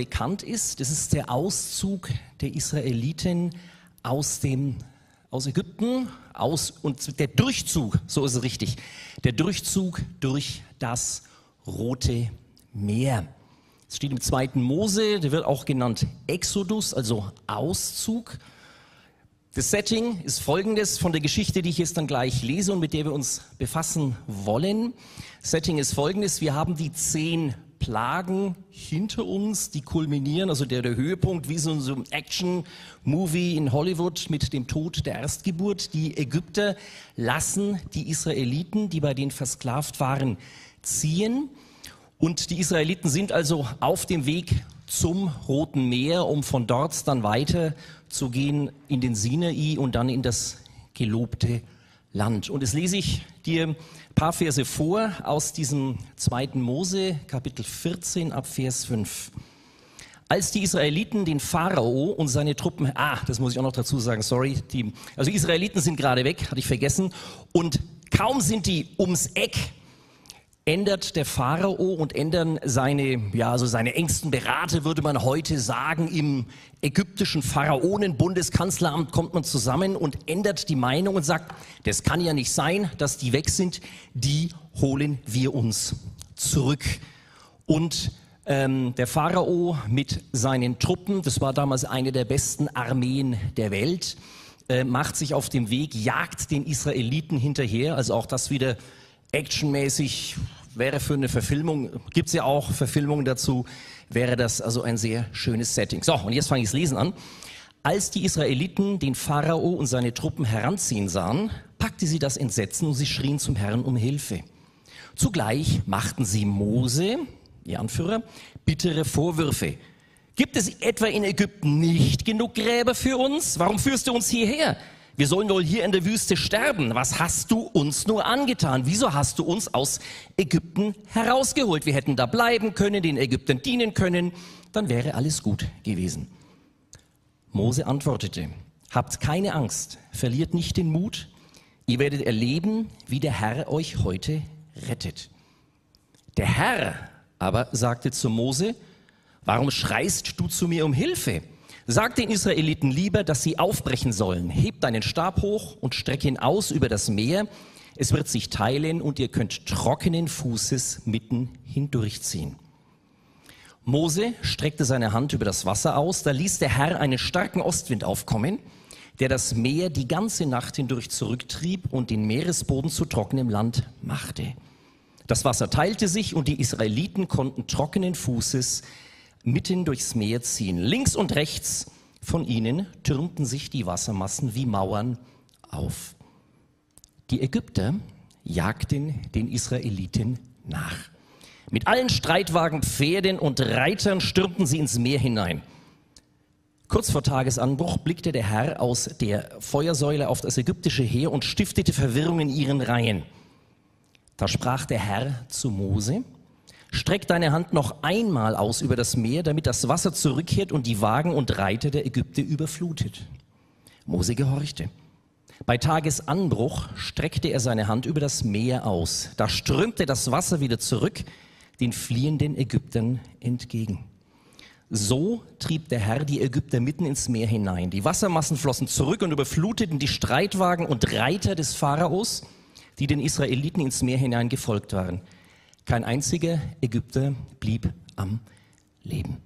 bekannt ist. Das ist der Auszug der Israeliten aus dem aus Ägypten, aus und der Durchzug, so ist es richtig, der Durchzug durch das Rote Meer. Es steht im zweiten Mose, der wird auch genannt Exodus, also Auszug. Das Setting ist folgendes von der Geschichte, die ich jetzt dann gleich lese und mit der wir uns befassen wollen. Setting ist folgendes. Wir haben die zehn Plagen hinter uns, die kulminieren, also der, der Höhepunkt, wie so ein Action-Movie in Hollywood mit dem Tod der Erstgeburt. Die Ägypter lassen die Israeliten, die bei denen versklavt waren, ziehen. Und die Israeliten sind also auf dem Weg zum Roten Meer, um von dort dann weiter zu gehen in den Sinai und dann in das gelobte Land. Und jetzt lese ich dir ein paar Verse vor aus diesem zweiten Mose, Kapitel 14 ab Vers 5. Als die Israeliten den Pharao und seine Truppen, ah, das muss ich auch noch dazu sagen, sorry, die, also die Israeliten sind gerade weg, hatte ich vergessen, und kaum sind die ums Eck ändert der Pharao und ändern seine, ja, also seine engsten Berater, würde man heute sagen, im ägyptischen Pharaonen-Bundeskanzleramt kommt man zusammen und ändert die Meinung und sagt, das kann ja nicht sein, dass die weg sind, die holen wir uns zurück. Und ähm, der Pharao mit seinen Truppen, das war damals eine der besten Armeen der Welt, äh, macht sich auf dem Weg, jagt den Israeliten hinterher, also auch das wieder actionmäßig wäre für eine Verfilmung, gibt es ja auch Verfilmungen dazu, wäre das also ein sehr schönes Setting. So, und jetzt fange ich das Lesen an. Als die Israeliten den Pharao und seine Truppen heranziehen sahen, packte sie das Entsetzen und sie schrien zum Herrn um Hilfe. Zugleich machten sie Mose, ihr Anführer, bittere Vorwürfe. Gibt es etwa in Ägypten nicht genug Gräber für uns? Warum führst du uns hierher? Wir sollen wohl hier in der Wüste sterben. Was hast du uns nur angetan? Wieso hast du uns aus Ägypten herausgeholt? Wir hätten da bleiben können, den Ägyptern dienen können. Dann wäre alles gut gewesen. Mose antwortete, habt keine Angst, verliert nicht den Mut. Ihr werdet erleben, wie der Herr euch heute rettet. Der Herr aber sagte zu Mose, warum schreist du zu mir um Hilfe? Sag den Israeliten lieber, dass sie aufbrechen sollen. Hebt deinen Stab hoch und streck ihn aus über das Meer. Es wird sich teilen und ihr könnt trockenen Fußes mitten hindurchziehen. Mose streckte seine Hand über das Wasser aus, da ließ der Herr einen starken Ostwind aufkommen, der das Meer die ganze Nacht hindurch zurücktrieb und den Meeresboden zu trockenem Land machte. Das Wasser teilte sich und die Israeliten konnten trockenen Fußes mitten durchs Meer ziehen. Links und rechts von ihnen türmten sich die Wassermassen wie Mauern auf. Die Ägypter jagten den Israeliten nach. Mit allen Streitwagen, Pferden und Reitern stürmten sie ins Meer hinein. Kurz vor Tagesanbruch blickte der Herr aus der Feuersäule auf das ägyptische Heer und stiftete Verwirrung in ihren Reihen. Da sprach der Herr zu Mose, Streck deine Hand noch einmal aus über das Meer, damit das Wasser zurückkehrt und die Wagen und Reiter der Ägypter überflutet. Mose gehorchte. Bei Tagesanbruch streckte er seine Hand über das Meer aus. Da strömte das Wasser wieder zurück, den fliehenden Ägyptern entgegen. So trieb der Herr die Ägypter mitten ins Meer hinein. Die Wassermassen flossen zurück und überfluteten die Streitwagen und Reiter des Pharaos, die den Israeliten ins Meer hinein gefolgt waren. Kein einziger Ägypter blieb am Leben.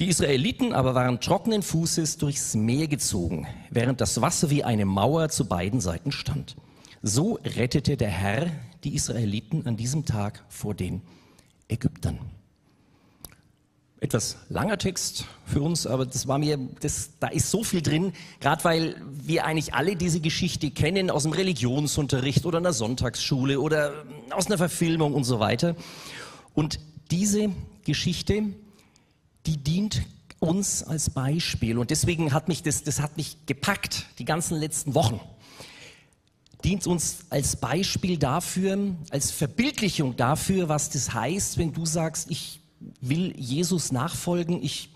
Die Israeliten aber waren trockenen Fußes durchs Meer gezogen, während das Wasser wie eine Mauer zu beiden Seiten stand. So rettete der Herr die Israeliten an diesem Tag vor den Ägyptern etwas langer Text für uns, aber das war mir, das, da ist so viel drin, gerade weil wir eigentlich alle diese Geschichte kennen aus dem Religionsunterricht oder einer Sonntagsschule oder aus einer Verfilmung und so weiter. Und diese Geschichte, die dient uns als Beispiel und deswegen hat mich das, das hat mich gepackt die ganzen letzten Wochen. Dient uns als Beispiel dafür, als Verbildlichung dafür, was das heißt, wenn du sagst, ich will Jesus nachfolgen, ich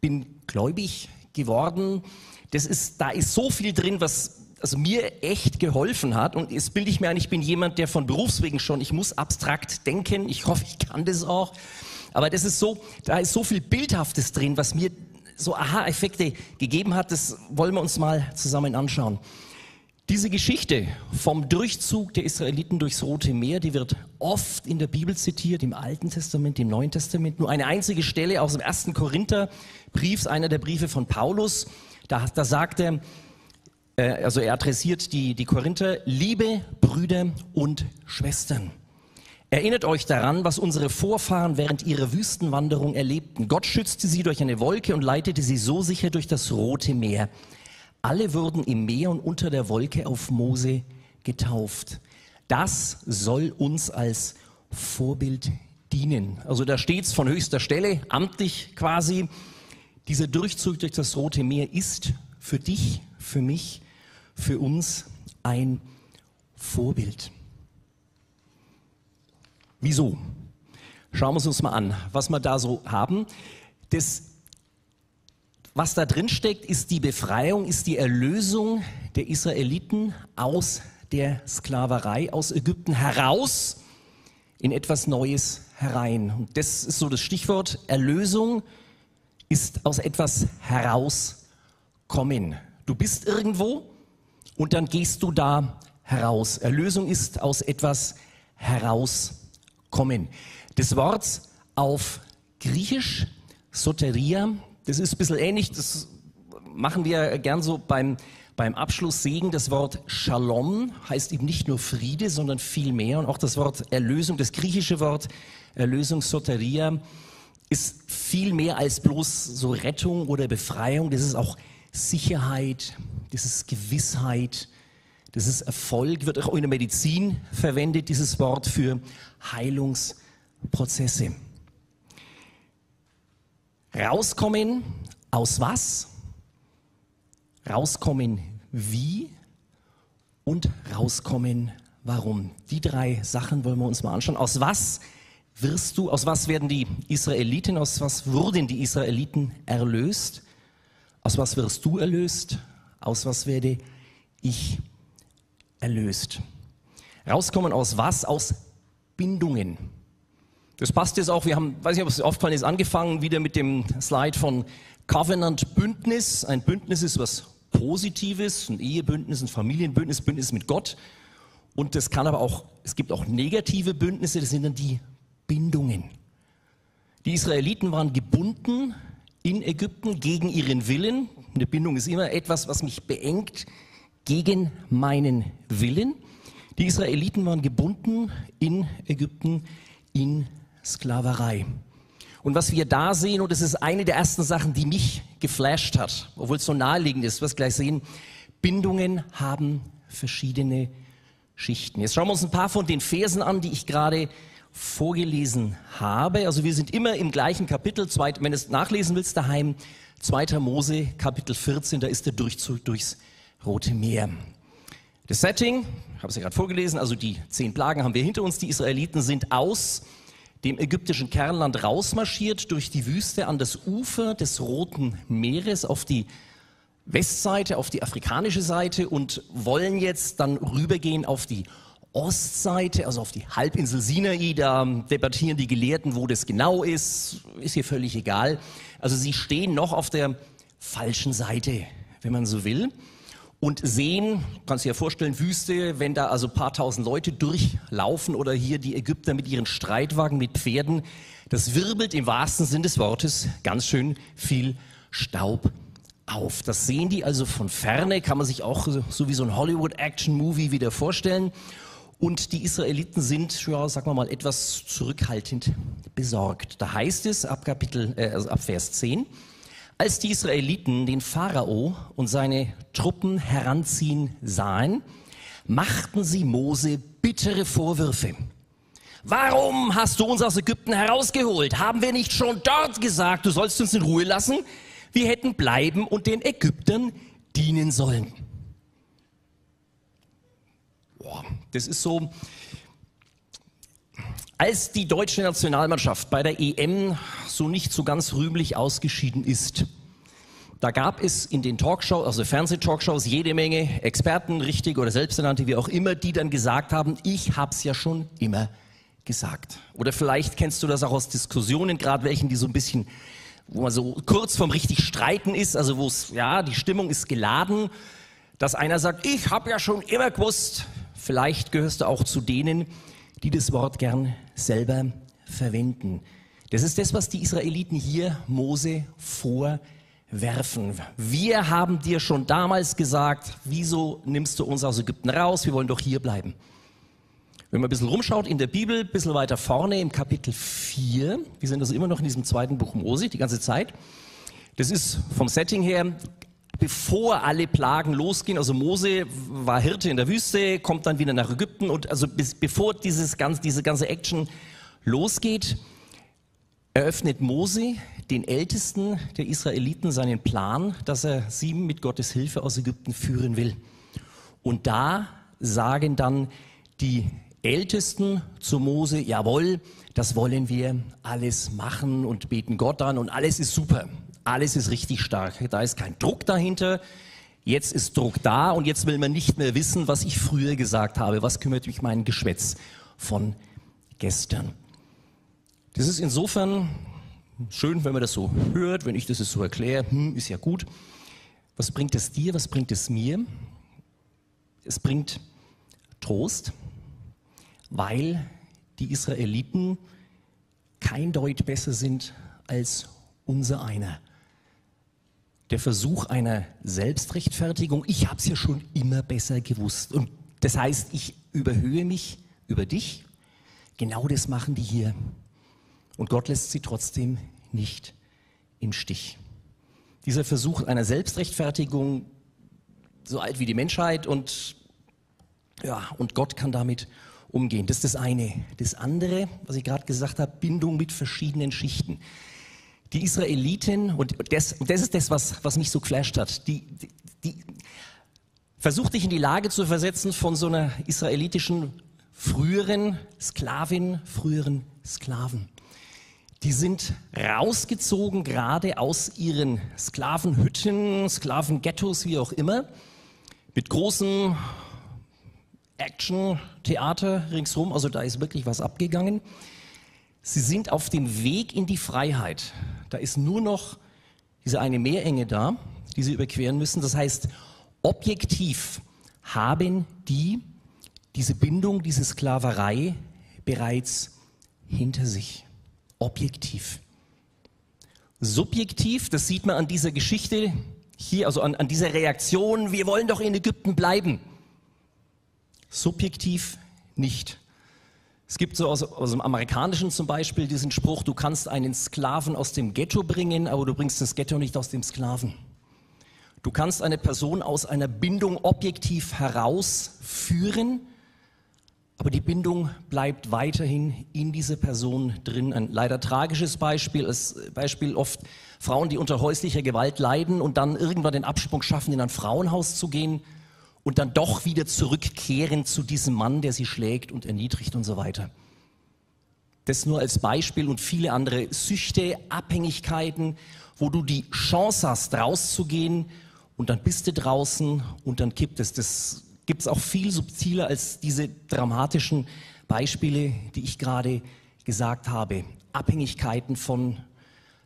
bin gläubig geworden. Das ist, da ist so viel drin, was also mir echt geholfen hat. Und jetzt bilde ich mir ein, ich bin jemand, der von Berufswegen schon, ich muss abstrakt denken. Ich hoffe, ich kann das auch. Aber das ist so, da ist so viel Bildhaftes drin, was mir so Aha-Effekte gegeben hat. Das wollen wir uns mal zusammen anschauen. Diese Geschichte vom Durchzug der Israeliten durchs Rote Meer, die wird oft in der Bibel zitiert, im Alten Testament, im Neuen Testament. Nur eine einzige Stelle aus dem ersten Korintherbrief, einer der Briefe von Paulus. Da, da sagt er, äh, also er adressiert die, die Korinther, liebe Brüder und Schwestern. Erinnert euch daran, was unsere Vorfahren während ihrer Wüstenwanderung erlebten. Gott schützte sie durch eine Wolke und leitete sie so sicher durch das Rote Meer. Alle wurden im Meer und unter der Wolke auf Mose getauft. Das soll uns als Vorbild dienen. Also da steht's von höchster Stelle, amtlich quasi. Dieser Durchzug durch das Rote Meer ist für dich, für mich, für uns ein Vorbild. Wieso? Schauen wir es uns mal an, was wir da so haben. Das, was da drin steckt, ist die Befreiung, ist die Erlösung der Israeliten aus der Sklaverei, aus Ägypten heraus in etwas Neues herein. Und das ist so das Stichwort. Erlösung ist aus etwas herauskommen. Du bist irgendwo und dann gehst du da heraus. Erlösung ist aus etwas herauskommen kommen. Das Wort auf Griechisch, Soteria, das ist ein bisschen ähnlich, das machen wir gern so beim, beim Abschluss Segen. Das Wort Shalom heißt eben nicht nur Friede, sondern viel mehr. Und auch das Wort Erlösung, das griechische Wort Erlösung, Soteria, ist viel mehr als bloß so Rettung oder Befreiung. Das ist auch Sicherheit, das ist Gewissheit, das ist Erfolg, wird auch in der Medizin verwendet, dieses Wort für Heilungsprozesse. Rauskommen aus was? Rauskommen wie? Und rauskommen warum? Die drei Sachen wollen wir uns mal anschauen. Aus was wirst du, aus was werden die Israeliten, aus was wurden die Israeliten erlöst? Aus was wirst du erlöst? Aus was werde ich erlöst? Rauskommen aus was? Aus Bindungen. Das passt jetzt auch, wir haben, weiß nicht, ob es aufgefallen ist, angefangen wieder mit dem Slide von Covenant Bündnis. Ein Bündnis ist was Positives, ein Ehebündnis, ein Familienbündnis, Bündnis mit Gott. Und das kann aber auch, es gibt auch negative Bündnisse, das sind dann die Bindungen. Die Israeliten waren gebunden in Ägypten gegen ihren Willen. Eine Bindung ist immer etwas, was mich beengt, gegen meinen Willen. Die Israeliten waren gebunden in Ägypten in Sklaverei. Und was wir da sehen, und das ist eine der ersten Sachen, die mich geflasht hat, obwohl es so naheliegend ist, was gleich sehen, Bindungen haben verschiedene Schichten. Jetzt schauen wir uns ein paar von den Versen an, die ich gerade vorgelesen habe. Also wir sind immer im gleichen Kapitel, wenn du es nachlesen willst daheim, 2. Mose, Kapitel 14, da ist der Durchzug durchs Rote Meer. Das Setting, habe es ja gerade vorgelesen, also die zehn Plagen haben wir hinter uns. Die Israeliten sind aus dem ägyptischen Kernland rausmarschiert durch die Wüste an das Ufer des Roten Meeres auf die Westseite, auf die afrikanische Seite und wollen jetzt dann rübergehen auf die Ostseite, also auf die Halbinsel Sinai. Da debattieren die Gelehrten, wo das genau ist. Ist hier völlig egal. Also sie stehen noch auf der falschen Seite, wenn man so will und sehen, kannst du dir vorstellen, Wüste, wenn da also paar tausend Leute durchlaufen oder hier die Ägypter mit ihren Streitwagen, mit Pferden, das wirbelt im wahrsten Sinn des Wortes ganz schön viel Staub auf. Das sehen die also von ferne, kann man sich auch so wie so ein Hollywood-Action-Movie wieder vorstellen. Und die Israeliten sind, ja, sagen wir mal, etwas zurückhaltend besorgt. Da heißt es ab Kapitel, äh, also ab Vers 10, als die Israeliten den Pharao und seine Truppen heranziehen sahen, machten sie Mose bittere Vorwürfe. Warum hast du uns aus Ägypten herausgeholt? Haben wir nicht schon dort gesagt, du sollst uns in Ruhe lassen? Wir hätten bleiben und den Ägyptern dienen sollen. Boah, das ist so, als die deutsche Nationalmannschaft bei der EM so nicht so ganz rühmlich ausgeschieden ist, da gab es in den Talkshows, also Fernsehtalkshows, jede Menge Experten, richtig oder selbsternannte, wie auch immer, die dann gesagt haben, ich hab's ja schon immer gesagt. Oder vielleicht kennst du das auch aus Diskussionen, gerade welchen, die so ein bisschen, wo man so kurz vom richtig Streiten ist, also wo es, ja, die Stimmung ist geladen, dass einer sagt, ich habe ja schon immer gewusst, vielleicht gehörst du auch zu denen, die das Wort gern selber verwenden. Das ist das, was die Israeliten hier Mose vorwerfen. Wir haben dir schon damals gesagt, wieso nimmst du uns aus Ägypten raus? Wir wollen doch hier bleiben. Wenn man ein bisschen rumschaut in der Bibel, ein bisschen weiter vorne im Kapitel 4, wir sind also immer noch in diesem zweiten Buch Mose die ganze Zeit. Das ist vom Setting her, bevor alle Plagen losgehen. Also Mose war Hirte in der Wüste, kommt dann wieder nach Ägypten und also bis, bevor dieses ganze, diese ganze Action losgeht, eröffnet Mose den Ältesten der Israeliten seinen Plan, dass er sie mit Gottes Hilfe aus Ägypten führen will. Und da sagen dann die Ältesten zu Mose, jawohl, das wollen wir alles machen und beten Gott an und alles ist super, alles ist richtig stark. Da ist kein Druck dahinter, jetzt ist Druck da und jetzt will man nicht mehr wissen, was ich früher gesagt habe, was kümmert mich mein Geschwätz von gestern. Das ist insofern schön, wenn man das so hört, wenn ich das so erkläre, hm, ist ja gut. Was bringt es dir, was bringt es mir? Es bringt Trost, weil die Israeliten kein Deut besser sind als unser einer. Der Versuch einer Selbstrechtfertigung, ich habe es ja schon immer besser gewusst. Und das heißt, ich überhöhe mich über dich. Genau das machen die hier. Und Gott lässt sie trotzdem nicht im Stich. Dieser Versuch einer Selbstrechtfertigung, so alt wie die Menschheit und, ja, und Gott kann damit umgehen. Das ist das eine. Das andere, was ich gerade gesagt habe, Bindung mit verschiedenen Schichten. Die Israeliten, und das, das ist das, was, was mich so geflasht hat, die, die, die, versuch dich in die Lage zu versetzen von so einer israelitischen früheren Sklavin, früheren Sklaven. Die sind rausgezogen gerade aus ihren Sklavenhütten, Sklavenghettos, wie auch immer, mit großem Action-Theater ringsherum, also da ist wirklich was abgegangen. Sie sind auf dem Weg in die Freiheit. Da ist nur noch diese eine Meerenge da, die sie überqueren müssen. Das heißt, objektiv haben die diese Bindung, diese Sklaverei bereits hinter sich objektiv. Subjektiv, das sieht man an dieser Geschichte hier, also an, an dieser Reaktion, wir wollen doch in Ägypten bleiben. Subjektiv nicht. Es gibt so aus, aus, dem Amerikanischen zum Beispiel diesen Spruch, du kannst einen Sklaven aus dem Ghetto bringen, aber du bringst das Ghetto nicht aus dem Sklaven. Du kannst eine Person aus einer Bindung objektiv herausführen, aber die Bindung bleibt weiterhin in dieser Person drin. Ein leider tragisches Beispiel ist Beispiel oft Frauen, die unter häuslicher Gewalt leiden und dann irgendwann den Absprung schaffen, in ein Frauenhaus zu gehen und dann doch wieder zurückkehren zu diesem Mann, der sie schlägt und erniedrigt und so weiter. Das nur als Beispiel und viele andere Süchte, Abhängigkeiten, wo du die Chance hast, rauszugehen und dann bist du draußen und dann kippt es. Das gibt es auch viel subtiler als diese dramatischen Beispiele, die ich gerade gesagt habe. Abhängigkeiten von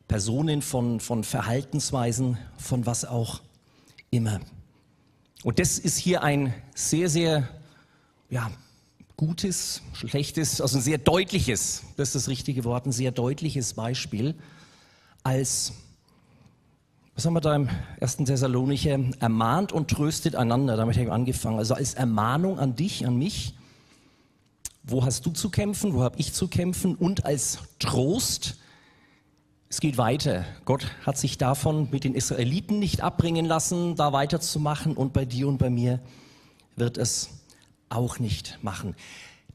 Personen, von, von Verhaltensweisen, von was auch immer. Und das ist hier ein sehr, sehr ja, gutes, schlechtes, also ein sehr deutliches, das ist das richtige Wort, ein sehr deutliches Beispiel als was haben wir da im ersten Thessalonicher? Ermahnt und tröstet einander. Damit habe ich angefangen. Also als Ermahnung an dich, an mich. Wo hast du zu kämpfen? Wo habe ich zu kämpfen? Und als Trost. Es geht weiter. Gott hat sich davon mit den Israeliten nicht abbringen lassen, da weiterzumachen. Und bei dir und bei mir wird es auch nicht machen.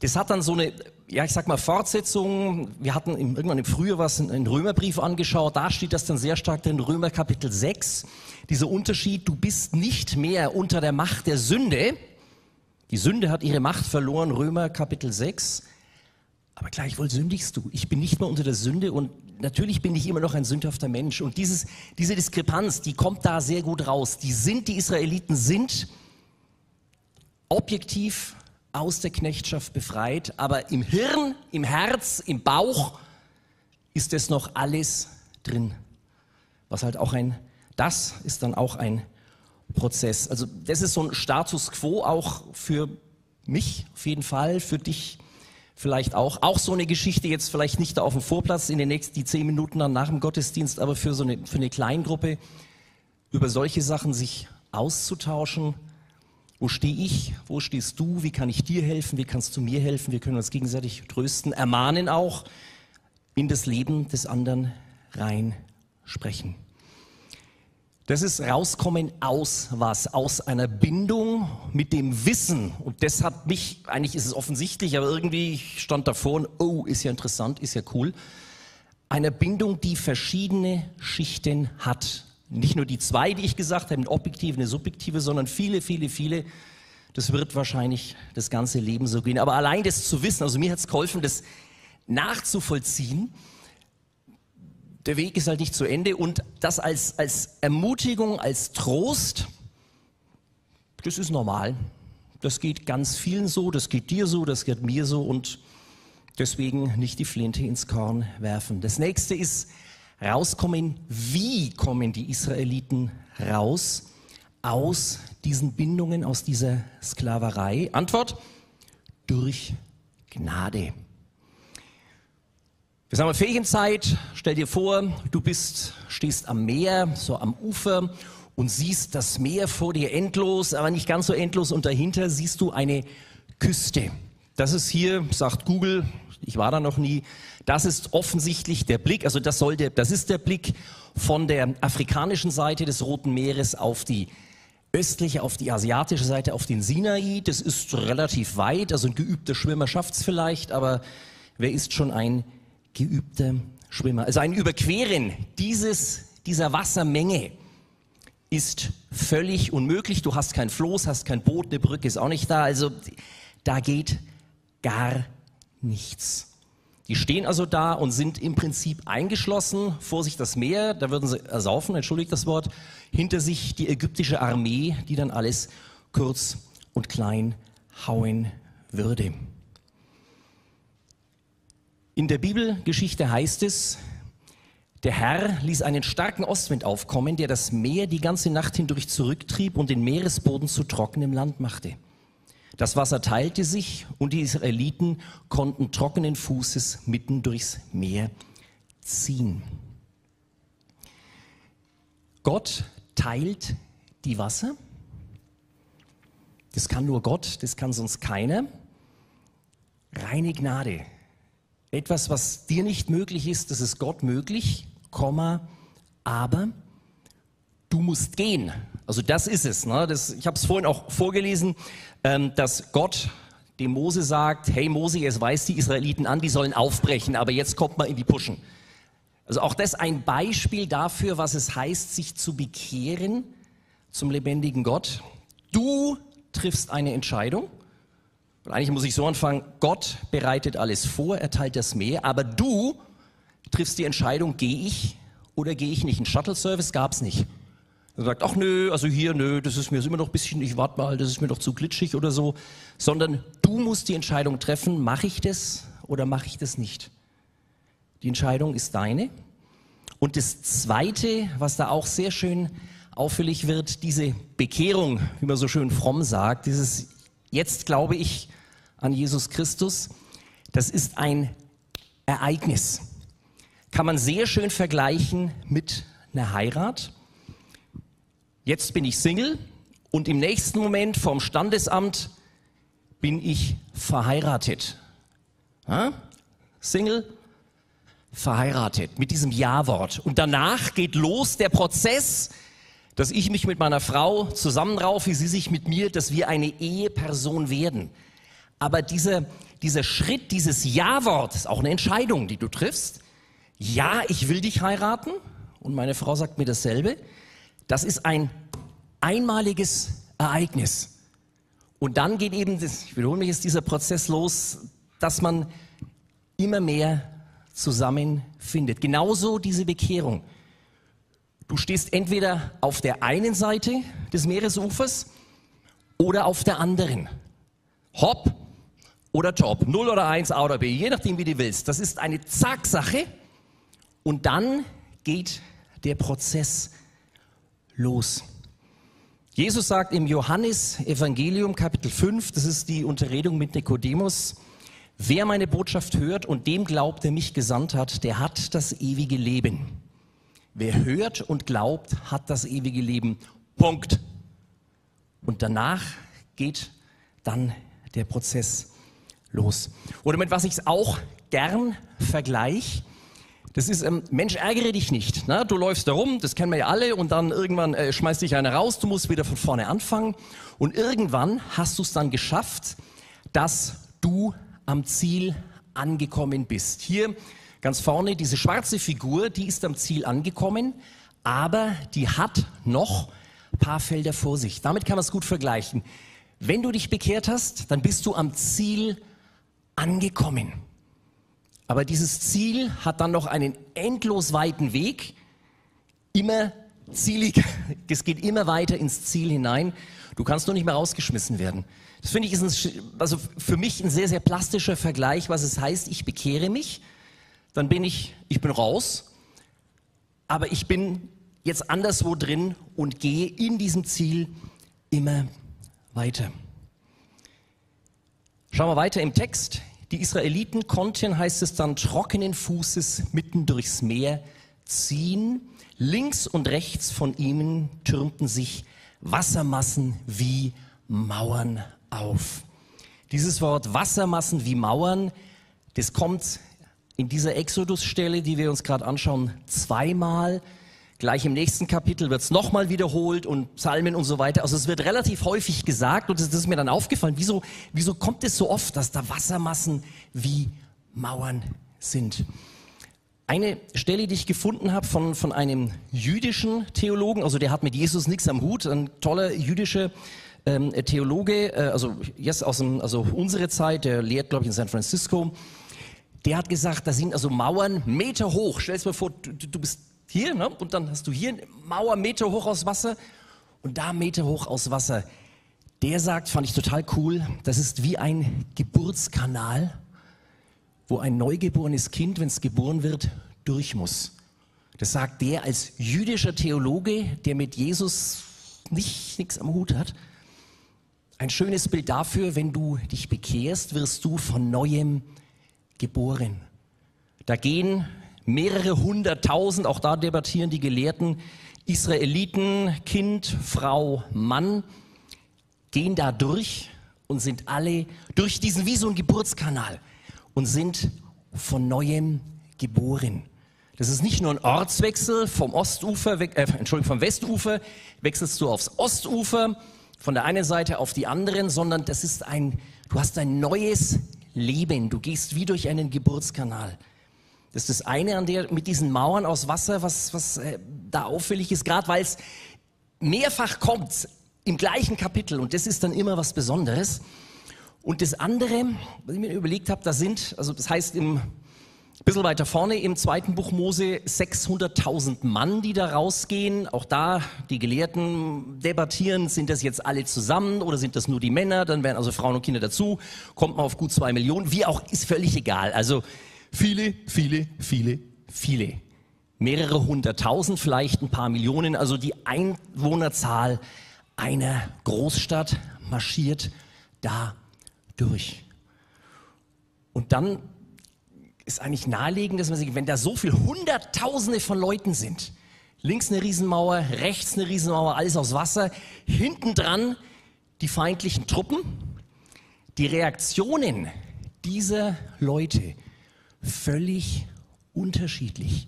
Das hat dann so eine, ja, ich sag mal, Fortsetzung. Wir hatten irgendwann im Frühjahr was einen Römerbrief angeschaut. Da steht das dann sehr stark drin, Römer Kapitel 6. Dieser Unterschied, du bist nicht mehr unter der Macht der Sünde. Die Sünde hat ihre Macht verloren, Römer Kapitel 6. Aber gleichwohl sündigst du. Ich bin nicht mehr unter der Sünde und natürlich bin ich immer noch ein sündhafter Mensch. Und dieses, diese Diskrepanz, die kommt da sehr gut raus. Die sind, die Israeliten sind objektiv aus der Knechtschaft befreit, aber im Hirn, im Herz, im Bauch ist es noch alles drin. Was halt auch ein, das ist dann auch ein Prozess. Also das ist so ein Status quo auch für mich auf jeden Fall, für dich vielleicht auch. Auch so eine Geschichte jetzt vielleicht nicht da auf dem Vorplatz in den nächsten die zehn Minuten dann nach dem Gottesdienst, aber für so eine, für eine Kleingruppe über solche Sachen sich auszutauschen. Wo stehe ich? Wo stehst du? Wie kann ich dir helfen? Wie kannst du mir helfen? Wir können uns gegenseitig trösten, ermahnen auch, in das Leben des anderen rein sprechen. Das ist rauskommen aus was? Aus einer Bindung mit dem Wissen. Und das hat mich, eigentlich ist es offensichtlich, aber irgendwie stand davor und, oh, ist ja interessant, ist ja cool. Einer Bindung, die verschiedene Schichten hat. Nicht nur die zwei, die ich gesagt habe, eine objektive, eine subjektive, sondern viele, viele, viele. Das wird wahrscheinlich das ganze Leben so gehen. Aber allein das zu wissen, also mir hat es geholfen, das nachzuvollziehen, der Weg ist halt nicht zu Ende und das als, als Ermutigung, als Trost, das ist normal. Das geht ganz vielen so, das geht dir so, das geht mir so und deswegen nicht die Flinte ins Korn werfen. Das nächste ist rauskommen. Wie kommen die Israeliten raus aus diesen Bindungen, aus dieser Sklaverei? Antwort, durch Gnade. Wir sagen Ferienzeit, stell dir vor, du bist, stehst am Meer, so am Ufer und siehst das Meer vor dir endlos, aber nicht ganz so endlos und dahinter siehst du eine Küste. Das ist hier, sagt Google, ich war da noch nie, das ist offensichtlich der Blick, also das soll das ist der Blick von der afrikanischen Seite des Roten Meeres auf die östliche, auf die asiatische Seite, auf den Sinai. Das ist relativ weit, also ein geübter Schwimmer schafft's vielleicht, aber wer ist schon ein geübter Schwimmer. Also ein Überqueren dieses, dieser Wassermenge ist völlig unmöglich. Du hast kein Floß, hast kein Boot, eine Brücke ist auch nicht da. Also da geht gar nichts. Die stehen also da und sind im Prinzip eingeschlossen. Vor sich das Meer, da würden sie ersaufen, entschuldigt das Wort. Hinter sich die ägyptische Armee, die dann alles kurz und klein hauen würde. In der Bibelgeschichte heißt es, der Herr ließ einen starken Ostwind aufkommen, der das Meer die ganze Nacht hindurch zurücktrieb und den Meeresboden zu trockenem Land machte. Das Wasser teilte sich und die Israeliten konnten trockenen Fußes mitten durchs Meer ziehen. Gott teilt die Wasser. Das kann nur Gott, das kann sonst keiner. Reine Gnade etwas, was dir nicht möglich ist, das ist Gott möglich, Komma, aber du musst gehen. Also das ist es. Ne? Das, ich habe es vorhin auch vorgelesen, ähm, dass Gott dem Mose sagt, hey Mose, jetzt weist die Israeliten an, die sollen aufbrechen, aber jetzt kommt mal in die Puschen. Also auch das ein Beispiel dafür, was es heißt, sich zu bekehren zum lebendigen Gott. Du triffst eine Entscheidung und eigentlich muss ich so anfangen, Gott bereitet alles vor, er teilt das Meer, aber du triffst die Entscheidung, gehe ich oder gehe ich nicht. Ein Shuttle-Service gab es nicht. Er sagt, ach nö, also hier, nö, das ist mir immer noch ein bisschen, ich warte mal, das ist mir noch zu glitschig oder so. Sondern du musst die Entscheidung treffen, mache ich das oder mache ich das nicht. Die Entscheidung ist deine. Und das Zweite, was da auch sehr schön auffällig wird, diese Bekehrung, wie man so schön fromm sagt, dieses Jetzt glaube ich, an Jesus Christus, das ist ein Ereignis. Kann man sehr schön vergleichen mit einer Heirat. Jetzt bin ich Single und im nächsten Moment vom Standesamt bin ich verheiratet. Ja? Single, verheiratet mit diesem Ja-Wort. Und danach geht los der Prozess, dass ich mich mit meiner Frau zusammenraufe, sie sich mit mir, dass wir eine Eheperson werden. Aber dieser, dieser Schritt, dieses Ja-Wort ist auch eine Entscheidung, die du triffst. Ja, ich will dich heiraten. Und meine Frau sagt mir dasselbe. Das ist ein einmaliges Ereignis. Und dann geht eben, ich wiederhole mich, ist dieser Prozess los, dass man immer mehr zusammenfindet. Genauso diese Bekehrung. Du stehst entweder auf der einen Seite des Meeresufers oder auf der anderen. Hopp, oder top, 0 oder 1, A oder B, je nachdem, wie du willst. Das ist eine Zack-Sache und dann geht der Prozess los. Jesus sagt im Johannes Evangelium Kapitel 5, das ist die Unterredung mit Nikodemus, wer meine Botschaft hört und dem glaubt, der mich gesandt hat, der hat das ewige Leben. Wer hört und glaubt, hat das ewige Leben. Punkt. Und danach geht dann der Prozess los. Oder mit was ich es auch gern vergleiche, das ist, ähm, Mensch, ärgere dich nicht. Ne? Du läufst da rum, das kennen wir ja alle, und dann irgendwann äh, schmeißt dich einer raus, du musst wieder von vorne anfangen. Und irgendwann hast du es dann geschafft, dass du am Ziel angekommen bist. Hier ganz vorne diese schwarze Figur, die ist am Ziel angekommen, aber die hat noch ein paar Felder vor sich. Damit kann man es gut vergleichen. Wenn du dich bekehrt hast, dann bist du am Ziel angekommen. Aber dieses Ziel hat dann noch einen endlos weiten Weg, immer zielig, es geht immer weiter ins Ziel hinein. Du kannst nur nicht mehr rausgeschmissen werden. Das finde ich ist ein, also für mich ein sehr, sehr plastischer Vergleich, was es heißt, ich bekehre mich, dann bin ich, ich bin raus, aber ich bin jetzt anderswo drin und gehe in diesem Ziel immer weiter. Schauen wir weiter im Text. Die Israeliten konnten, heißt es dann, trockenen Fußes mitten durchs Meer ziehen. Links und rechts von ihnen türmten sich Wassermassen wie Mauern auf. Dieses Wort Wassermassen wie Mauern, das kommt in dieser Exodus-Stelle, die wir uns gerade anschauen, zweimal. Gleich im nächsten Kapitel wird es nochmal wiederholt und Psalmen und so weiter. Also es wird relativ häufig gesagt und das ist mir dann aufgefallen. Wieso, wieso kommt es so oft, dass da Wassermassen wie Mauern sind? Eine Stelle, die ich gefunden habe von, von einem jüdischen Theologen, also der hat mit Jesus nichts am Hut, ein toller jüdischer ähm, Theologe, äh, also jetzt aus dem, also unsere Zeit, der lehrt, glaube ich, in San Francisco. Der hat gesagt, da sind also Mauern Meter hoch. Stell dir mal vor, du, du bist hier, ne? und dann hast du hier eine Mauer Meter hoch aus Wasser und da Meter hoch aus Wasser. Der sagt, fand ich total cool, das ist wie ein Geburtskanal, wo ein neugeborenes Kind, wenn es geboren wird, durch muss. Das sagt der als jüdischer Theologe, der mit Jesus nicht nichts am Hut hat. Ein schönes Bild dafür, wenn du dich bekehrst, wirst du von neuem geboren. Da gehen mehrere hunderttausend, auch da debattieren die Gelehrten, Israeliten, Kind, Frau, Mann, gehen da durch und sind alle durch diesen wie so ein Geburtskanal und sind von neuem geboren. Das ist nicht nur ein Ortswechsel vom Ostufer, äh, Entschuldigung, vom Westufer wechselst du aufs Ostufer, von der einen Seite auf die anderen, sondern das ist ein, du hast ein neues Leben. Du gehst wie durch einen Geburtskanal. Das ist das eine an der, mit diesen Mauern aus Wasser, was, was äh, da auffällig ist, gerade weil es mehrfach kommt im gleichen Kapitel und das ist dann immer was Besonderes. Und das andere, was ich mir überlegt habe, da sind, also das heißt im ein bisschen weiter vorne im zweiten Buch Mose 600.000 Mann, die da rausgehen. Auch da die Gelehrten debattieren, sind das jetzt alle zusammen oder sind das nur die Männer? Dann werden also Frauen und Kinder dazu. Kommt man auf gut zwei Millionen. Wie auch, ist völlig egal. Also Viele, viele, viele, viele. Mehrere hunderttausend, vielleicht ein paar Millionen. Also die Einwohnerzahl einer Großstadt marschiert da durch. Und dann ist eigentlich naheliegend, dass man sich, wenn da so viele Hunderttausende von Leuten sind, links eine Riesenmauer, rechts eine Riesenmauer, alles aus Wasser, hinten dran die feindlichen Truppen, die Reaktionen dieser Leute völlig unterschiedlich.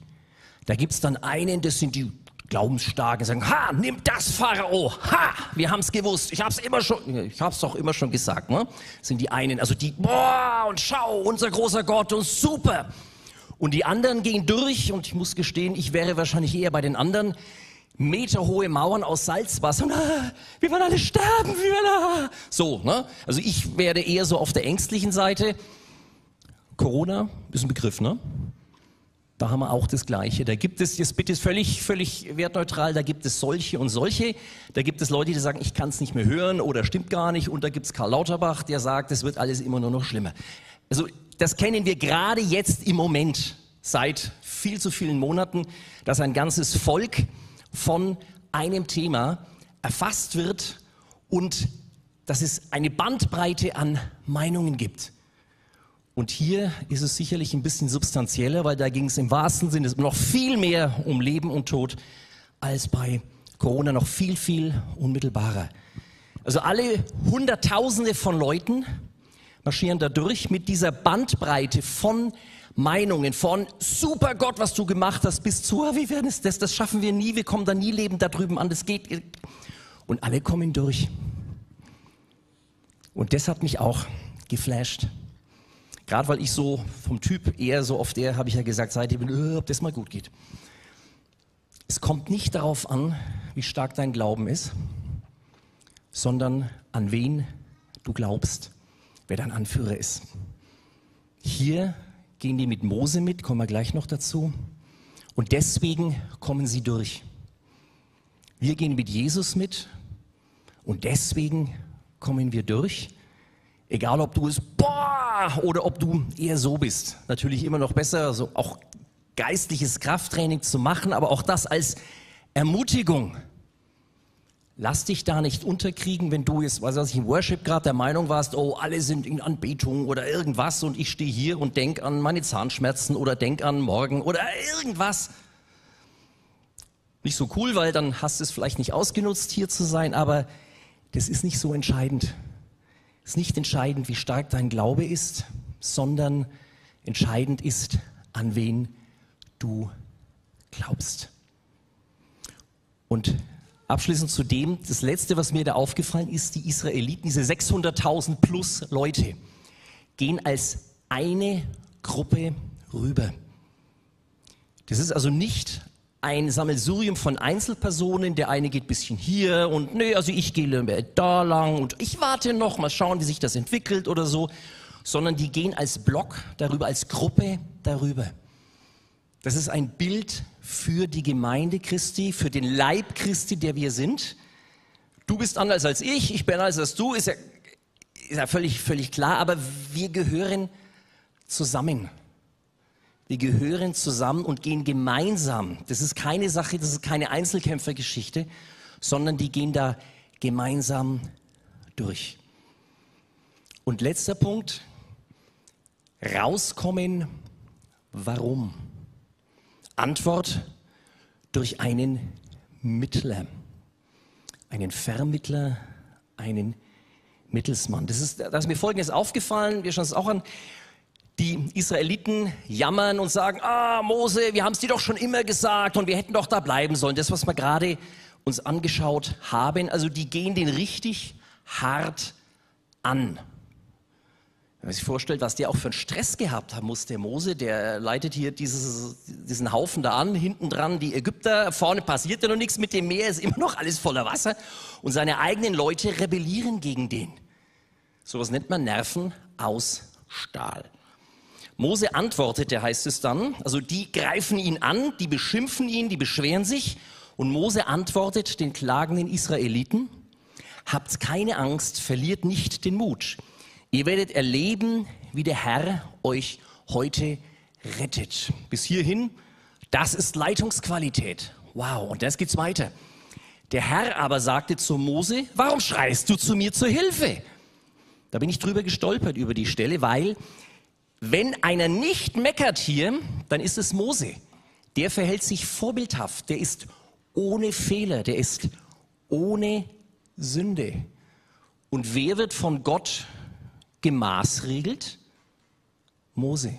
Da gibt es dann einen, das sind die Glaubensstarken, sagen, ha, nimm das, Pharao, ha, wir haben es gewusst, ich habe es immer schon, ich habe es doch immer schon gesagt, ne? Sind die einen, also die, boah, und schau, unser großer Gott und super. Und die anderen gehen durch und ich muss gestehen, ich wäre wahrscheinlich eher bei den anderen, meterhohe Mauern aus Salzwasser. Und, ah, wir werden alle sterben, wir werden, ah. So, ne? Also ich werde eher so auf der ängstlichen Seite. Corona ist ein Begriff, ne? Da haben wir auch das Gleiche. Da gibt es, jetzt bitte völlig, völlig wertneutral, da gibt es solche und solche. Da gibt es Leute, die sagen, ich kann es nicht mehr hören oder stimmt gar nicht. Und da gibt es Karl Lauterbach, der sagt, es wird alles immer nur noch schlimmer. Also das kennen wir gerade jetzt im Moment, seit viel zu vielen Monaten, dass ein ganzes Volk von einem Thema erfasst wird und dass es eine Bandbreite an Meinungen gibt. Und hier ist es sicherlich ein bisschen substanzieller, weil da ging es im wahrsten Sinne noch viel mehr um Leben und Tod als bei Corona noch viel, viel unmittelbarer. Also alle Hunderttausende von Leuten marschieren da durch mit dieser Bandbreite von Meinungen, von super Gott, was du gemacht hast, bis zu, ah, wie werden es das, das schaffen wir nie, wir kommen da nie lebend da drüben an, das geht. Und alle kommen durch. Und das hat mich auch geflasht. Gerade weil ich so vom Typ eher so oft eher, habe ich ja gesagt, ihr, äh, ob das mal gut geht. Es kommt nicht darauf an, wie stark dein Glauben ist, sondern an wen du glaubst, wer dein Anführer ist. Hier gehen die mit Mose mit, kommen wir gleich noch dazu. Und deswegen kommen sie durch. Wir gehen mit Jesus mit und deswegen kommen wir durch. Egal, ob du es boah oder ob du eher so bist. Natürlich immer noch besser, also auch geistliches Krafttraining zu machen, aber auch das als Ermutigung. Lass dich da nicht unterkriegen, wenn du jetzt, was weiß ich, im Worship gerade der Meinung warst, oh, alle sind in Anbetung oder irgendwas und ich stehe hier und denk an meine Zahnschmerzen oder denk an morgen oder irgendwas. Nicht so cool, weil dann hast du es vielleicht nicht ausgenutzt, hier zu sein, aber das ist nicht so entscheidend. Ist nicht entscheidend, wie stark dein Glaube ist, sondern entscheidend ist, an wen du glaubst. Und abschließend zu dem, das Letzte, was mir da aufgefallen ist, die Israeliten, diese 600.000 plus Leute, gehen als eine Gruppe rüber. Das ist also nicht ein Sammelsurium von Einzelpersonen. Der eine geht bisschen hier und nee, also ich gehe da lang und ich warte noch, mal schauen, wie sich das entwickelt oder so. Sondern die gehen als Block darüber, als Gruppe darüber. Das ist ein Bild für die Gemeinde Christi, für den Leib Christi, der wir sind. Du bist anders als ich, ich bin anders als du, ist ja, ist ja völlig, völlig klar, aber wir gehören zusammen. Wir gehören zusammen und gehen gemeinsam. Das ist keine Sache, das ist keine Einzelkämpfergeschichte, sondern die gehen da gemeinsam durch. Und letzter Punkt, rauskommen, warum? Antwort durch einen Mittler, einen Vermittler, einen Mittelsmann. Das ist, da ist mir Folgendes aufgefallen, wir schauen es auch an die Israeliten jammern und sagen, ah Mose, wir haben es dir doch schon immer gesagt und wir hätten doch da bleiben sollen. Das, was wir gerade uns angeschaut haben, also die gehen den richtig hart an. Wenn man sich vorstellt, was der auch für einen Stress gehabt haben muss, der Mose, der leitet hier dieses, diesen Haufen da an, hinten dran die Ägypter, vorne passiert ja noch nichts mit dem Meer, ist immer noch alles voller Wasser und seine eigenen Leute rebellieren gegen den. Sowas nennt man Nerven aus Stahl. Mose antwortete, heißt es dann, also die greifen ihn an, die beschimpfen ihn, die beschweren sich und Mose antwortet den klagenden Israeliten, habt keine Angst, verliert nicht den Mut. Ihr werdet erleben, wie der Herr euch heute rettet. Bis hierhin, das ist Leitungsqualität. Wow, und das geht's weiter. Der Herr aber sagte zu Mose, warum schreist du zu mir zur Hilfe? Da bin ich drüber gestolpert über die Stelle, weil wenn einer nicht meckert hier, dann ist es Mose. Der verhält sich vorbildhaft, der ist ohne Fehler, der ist ohne Sünde. Und wer wird von Gott gemaßregelt? Mose.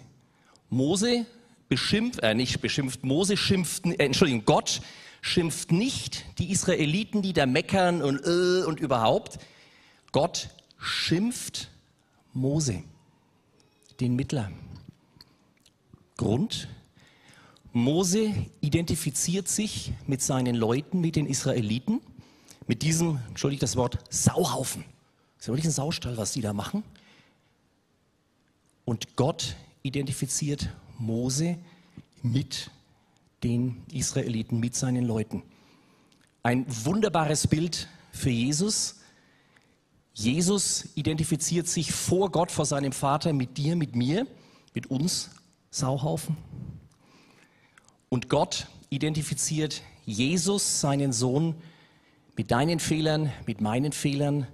Mose beschimpft, äh, nicht beschimpft, Mose schimpft, äh, Entschuldigung, Gott schimpft nicht die Israeliten, die da meckern und, äh, und überhaupt. Gott schimpft Mose den Mittler. Grund? Mose identifiziert sich mit seinen Leuten, mit den Israeliten, mit diesem, entschuldigt das Wort, Sauhaufen. Das ist ja wirklich ein Saustall, was die da machen. Und Gott identifiziert Mose mit den Israeliten, mit seinen Leuten. Ein wunderbares Bild für Jesus. Jesus identifiziert sich vor Gott, vor seinem Vater mit dir, mit mir, mit uns, Sauhaufen. Und Gott identifiziert Jesus, seinen Sohn, mit deinen Fehlern, mit meinen Fehlern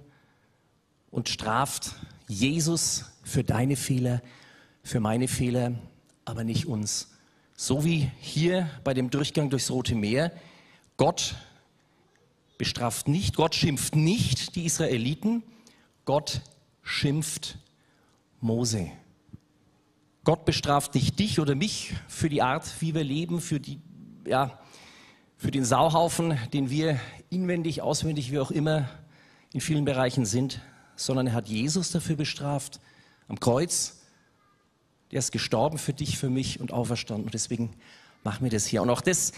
und straft Jesus für deine Fehler, für meine Fehler, aber nicht uns. So wie hier bei dem Durchgang durchs Rote Meer. Gott bestraft nicht, Gott schimpft nicht die Israeliten, Gott schimpft Mose. Gott bestraft nicht dich oder mich für die Art, wie wir leben, für, die, ja, für den Sauhaufen, den wir inwendig, auswendig, wie auch immer in vielen Bereichen sind, sondern er hat Jesus dafür bestraft am Kreuz. Der ist gestorben für dich, für mich und auferstanden. Und deswegen machen wir das hier. Und auch das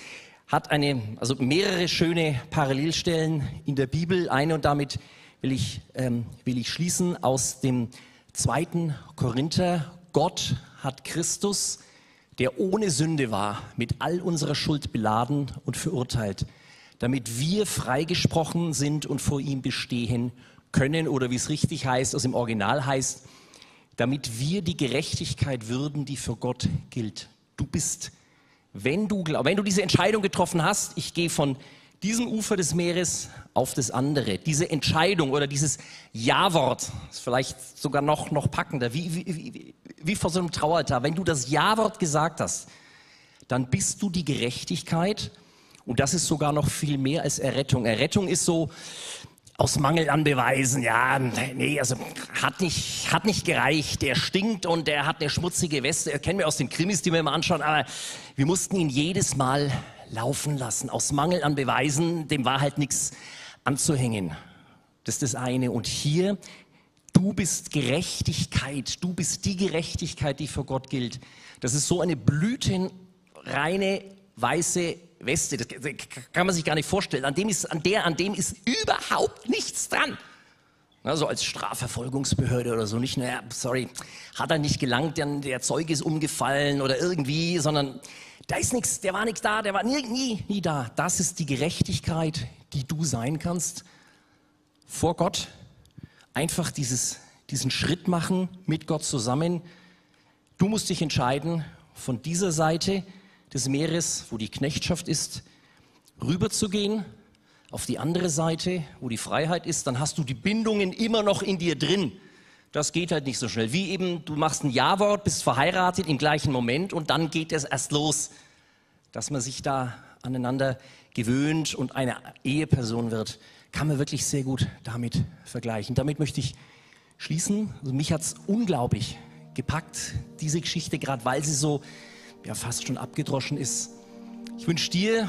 hat eine, also mehrere schöne Parallelstellen in der Bibel. Eine und damit will ich, ähm, will ich schließen aus dem zweiten Korinther. Gott hat Christus, der ohne Sünde war, mit all unserer Schuld beladen und verurteilt, damit wir freigesprochen sind und vor ihm bestehen können oder wie es richtig heißt, aus dem Original heißt, damit wir die Gerechtigkeit würden, die für Gott gilt. Du bist, wenn du, wenn du diese Entscheidung getroffen hast, ich gehe von diesem Ufer des Meeres auf das andere. Diese Entscheidung oder dieses Ja-Wort ist vielleicht sogar noch, noch packender, wie, wie, wie, wie vor so einem Traualtar. Wenn du das Ja-Wort gesagt hast, dann bist du die Gerechtigkeit und das ist sogar noch viel mehr als Errettung. Errettung ist so, aus Mangel an Beweisen, ja, nee, also hat nicht, hat nicht gereicht. Der stinkt und der hat eine schmutzige Weste. Er kennen wir aus den Krimis, die wir immer anschauen, aber wir mussten ihn jedes Mal laufen lassen. Aus Mangel an Beweisen, dem war halt nichts anzuhängen. Das ist das eine. Und hier, du bist Gerechtigkeit. Du bist die Gerechtigkeit, die für Gott gilt. Das ist so eine blütenreine, weiße Weste, das kann man sich gar nicht vorstellen. An dem ist, an der, an dem ist überhaupt nichts dran. Also als Strafverfolgungsbehörde oder so, nicht, naja, sorry, hat er nicht gelangt, der, der Zeug ist umgefallen oder irgendwie, sondern da ist nichts, der war nichts da, der war nie, nie, nie da. Das ist die Gerechtigkeit, die du sein kannst vor Gott. Einfach dieses, diesen Schritt machen mit Gott zusammen. Du musst dich entscheiden, von dieser Seite des Meeres, wo die Knechtschaft ist, rüberzugehen auf die andere Seite, wo die Freiheit ist, dann hast du die Bindungen immer noch in dir drin. Das geht halt nicht so schnell. Wie eben, du machst ein Ja-Wort, bist verheiratet im gleichen Moment und dann geht es erst los, dass man sich da aneinander gewöhnt und eine Eheperson wird, kann man wirklich sehr gut damit vergleichen. Damit möchte ich schließen. Also mich hat es unglaublich gepackt, diese Geschichte, gerade weil sie so ja fast schon abgedroschen ist. Ich wünsche dir,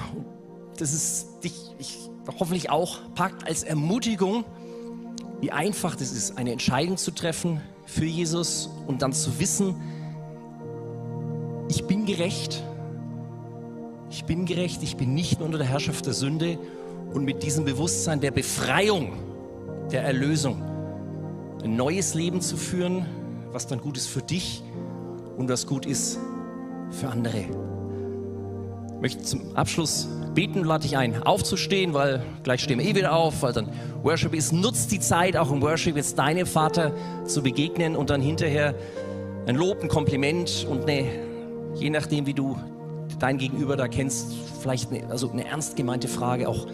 dass es dich ich, hoffentlich auch packt als Ermutigung, wie einfach das ist, eine Entscheidung zu treffen für Jesus und dann zu wissen, ich bin gerecht, ich bin gerecht, ich bin nicht unter der Herrschaft der Sünde und mit diesem Bewusstsein der Befreiung, der Erlösung, ein neues Leben zu führen, was dann gut ist für dich und was gut ist für andere. Ich möchte zum Abschluss beten, lade dich ein, aufzustehen, weil gleich stehen wir eh wieder auf, weil dann Worship ist. Nutzt die Zeit auch im Worship jetzt deinem Vater zu begegnen und dann hinterher ein Lob, ein Kompliment und eine, je nachdem, wie du dein Gegenüber da kennst, vielleicht eine, also eine ernst gemeinte Frage auch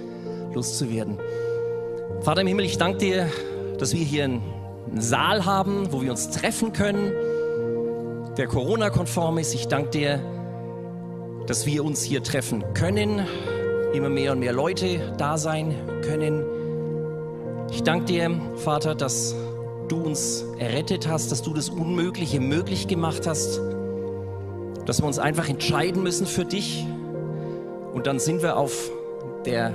loszuwerden. Vater im Himmel, ich danke dir, dass wir hier einen Saal haben, wo wir uns treffen können der Corona-konform ist. Ich danke dir, dass wir uns hier treffen können, immer mehr und mehr Leute da sein können. Ich danke dir, Vater, dass du uns errettet hast, dass du das Unmögliche möglich gemacht hast, dass wir uns einfach entscheiden müssen für dich. Und dann sind wir auf der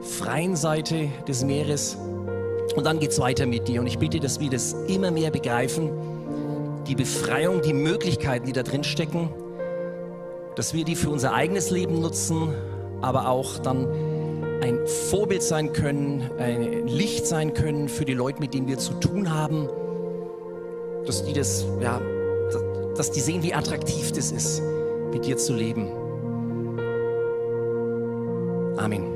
freien Seite des Meeres. Und dann geht es weiter mit dir. Und ich bitte, dass wir das immer mehr begreifen die Befreiung, die Möglichkeiten, die da drin stecken, dass wir die für unser eigenes Leben nutzen, aber auch dann ein Vorbild sein können, ein Licht sein können für die Leute, mit denen wir zu tun haben, dass die das, ja, dass die sehen, wie attraktiv das ist, mit dir zu leben. Amen.